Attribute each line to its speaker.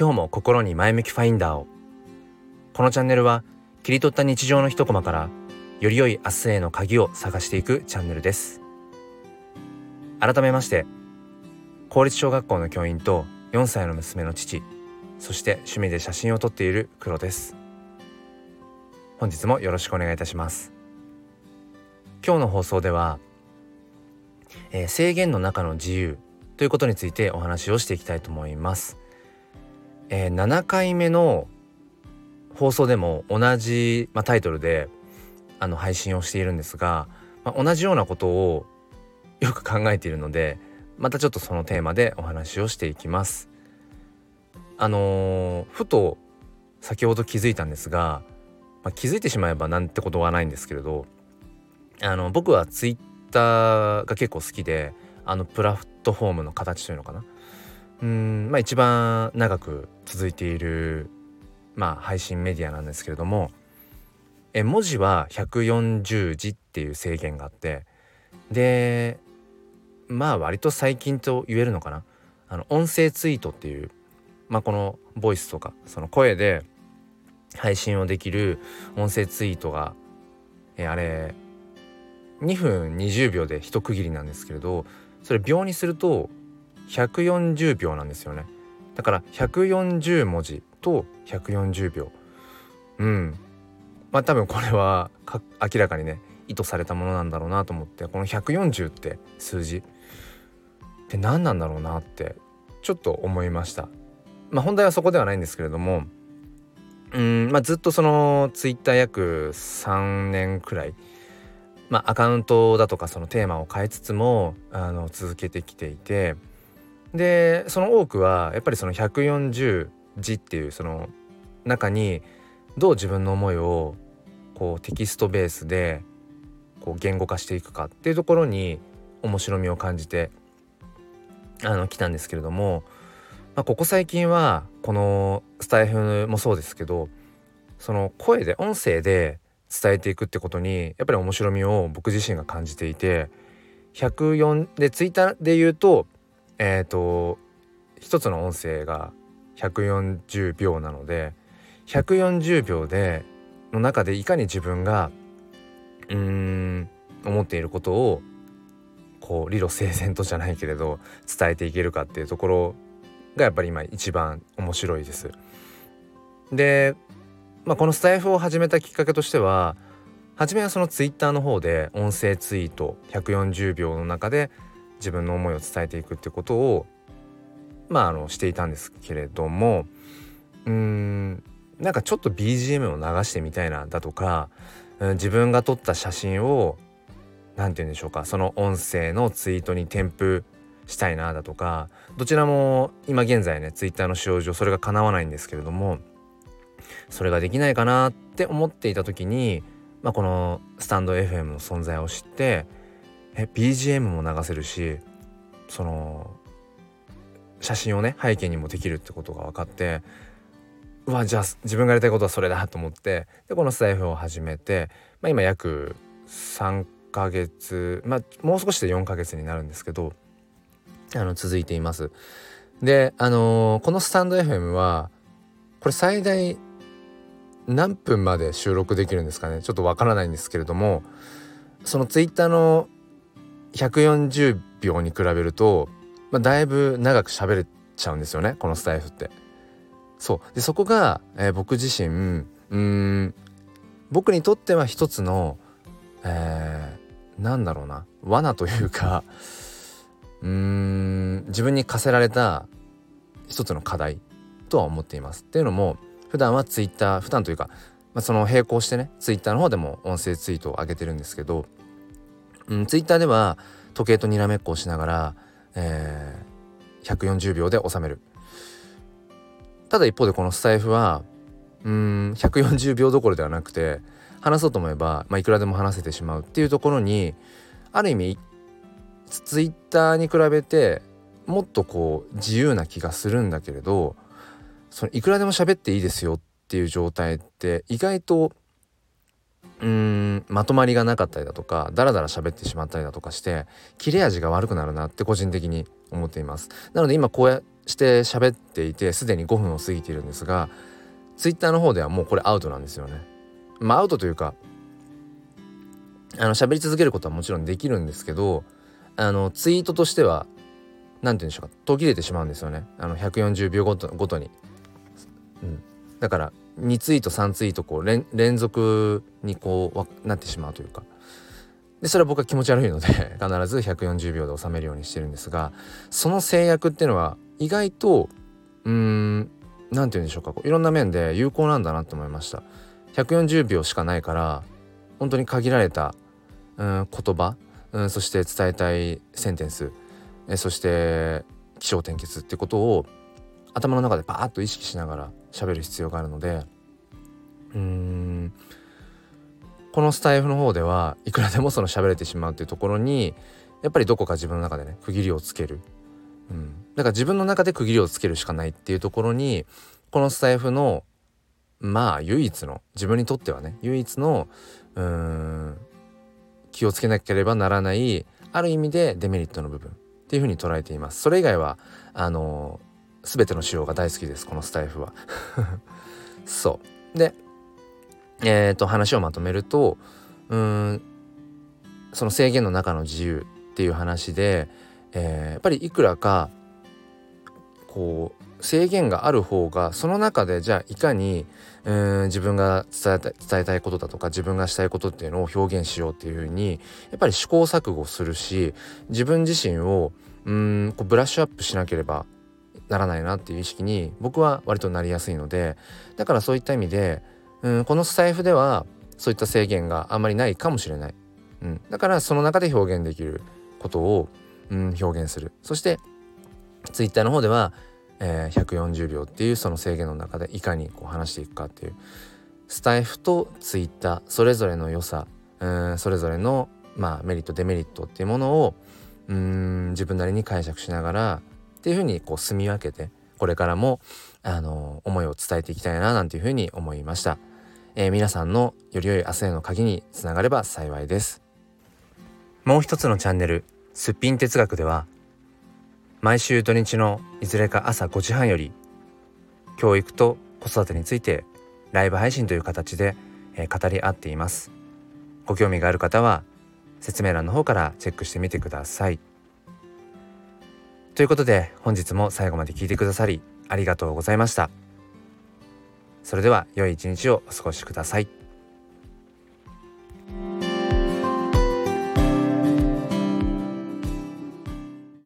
Speaker 1: 今日も心に前向きファインダーを。このチャンネルは切り取った日常の一コマからより良い明日への鍵を探していくチャンネルです。改めまして公立小学校の教員と4歳の娘の父そして趣味で写真を撮っている黒です。本日もよろしくお願いいたします。今日の放送では、えー、制限の中の自由ということについてお話をしていきたいと思います、えー、7回目の放送でも同じ、まあ、タイトルであの配信をしているんですが、まあ、同じようなことをよく考えているのでまたちょっとそのテーマでお話をしていきます。あのー、ふと先ほど気づいたんですが、まあ、気づいてしまえばなんてことはないんですけれどあの僕はツイッターが結構好きであのプラットフォームの形というのかなうんまあ一番長く続いているまあ配信メディアなんですけれどもえ文字は140字っていう制限があってでまあ割と最近と言えるのかな。あの音声ツイートっていうまあこのボイスとかその声で配信をできる音声ツイートがえあれ2分20秒で一区切りなんですけれどそれ秒にすると140秒なんですよね。だから140文字と140秒うん。まあ多分これは明らかにね意図されたものなんだろうなと思ってこの140って数字って何なんだろうなってちょっと思いました。まあ本題はそこではないんですけれどもうんまあずっとそのツイッター約3年くらいまあ、アカウントだとかそのテーマを変えつつもあの続けてきていてでその多くはやっぱりその140字っていうその中にどう自分の思いをこうテキストベースでこう言語化していくかっていうところに面白みを感じてあの来たんですけれども、まあ、ここ最近はこのスタイフもそうですけどその声で音声で伝えていくってことにやっぱり面白みを僕自身が感じていて104でツイッターで言うとえっ、ー、と一つの音声が140秒なので140秒での中でいかに自分がうーん思っていることをこう理路整然とじゃないけれど伝えていけるかっていうところがやっぱり今一番面白いです。でまあ、このスタイフを始めたきっかけとしては初めはそのツイッターの方で音声ツイート140秒の中で自分の思いを伝えていくってことをまああのしていたんですけれどもうーんなんかちょっと BGM を流してみたいなだとか、うん、自分が撮った写真を何て言うんでしょうかその音声のツイートに添付したいなだとかどちらも今現在ねツイッターの使用上それが叶わないんですけれどもそれができないかなって思っていた時に、まあ、このスタンド FM の存在を知ってえ BGM も流せるしその写真をね背景にもできるってことが分かってうわじゃあ自分がやりたいことはそれだと思ってでこのスタイフを始めて、まあ、今約3ヶ月まあもう少しで4ヶ月になるんですけどあの続いています。であのー、このスタンド FM はこれ最大何分まで収録できるんですかねちょっとわからないんですけれどもそのツイッターの140秒に比べると、まあ、だいぶ長く喋れちゃうんですよねこのスタイフって。そうでそこが、えー、僕自身うん僕にとっては一つの、えー、なんだろうな罠というか うん自分に課せられた一つの課題とは思っています。っていうのも普段はツイッター普段というか、まあ、その並行してねツイッターの方でも音声ツイートを上げてるんですけど、うん、ツイッターでは時計とにらめっこをしながら、えー、140秒で収める。ただ一方でこのスタイフはうん140秒どころではなくて話そうと思えば、まあ、いくらでも話せてしまうっていうところにある意味ツイッターに比べてもっとこう自由な気がするんだけれどそのいくらでも喋っていいですよっていう状態って意外とうーんまとまりがなかったりだとかダラダラ喋ってしまったりだとかして切れ味が悪くなるなって個人的に思っています。なので今こうやして喋っていてすでに5分を過ぎているんですが Twitter の方ではもうこれアウトなんですよね。まあアウトというかあの喋り続けることはもちろんできるんですけどあのツイートとしては何て言うんでしょうか途切れてしまうんですよね。あの140秒ごとごとに、うん、だから2ツイート3ツイートこう連連続にこうなってしまうというか。でそれは僕は気持ち悪いので 必ず140秒で収めるようにしてるんですがその制約っていうのは意外とうーん何て言うんでしょうかいろんな面で有効なんだなと思いました。140秒しかないから本当に限られた、うん、言葉、うん、そして伝えたいセンテンスえそして起承転結ってことを頭の中でバーッと意識しながら喋る必要があるのでうーんこのスタイフの方ではいくらでもその喋れてしまうっていうところにやっぱりどこか自分の中でね区切りをつける、うん、だから自分の中で区切りをつけるしかないっていうところにこのスタイフのまあ唯一の自分にとってはね唯一のうーん気をつけなければならないある意味でデメリットの部分っていうふうに捉えています。それ以外はあの全ての仕様が大好きですこのスタイフは。そう。でえー、と話をまとめるとうんその制限の中の自由っていう話で、えー、やっぱりいくらかこう制限がある方がその中でじゃあいかにうん自分が伝えた伝えたいことだとか自分がしたいことっていうのを表現しようっていうふうにやっぱり試行錯誤するし自分自身をうんこうブラッシュアップしなければならないなっていう意識に僕は割となりやすいのでだからそういった意味でうんこのスタイフではそういった制限があんまりないかもしれない、うん、だからその中で表現できることを、うん、表現する。そしてツイッターの方では、えー、140秒っていうその制限の中でいかにこう話していくかっていうスタイフとツイッターそれぞれの良さうんそれぞれの、まあ、メリットデメリットっていうものをうん自分なりに解釈しながらっていうふうにこう住み分けてこれからもあの思いを伝えていきたいななんていうふうに思いました。えー、皆さんのより良い明日への鍵につながれば幸いです。もう一つのチャンネルすっぴん哲学では毎週土日のいずれか朝5時半より教育と子育てについてライブ配信という形で、えー、語り合っています。ご興味がある方は説明欄の方からチェックしてみてください。ということで本日も最後まで聞いてくださりありがとうございました。それでは良い一日をお過ごしください。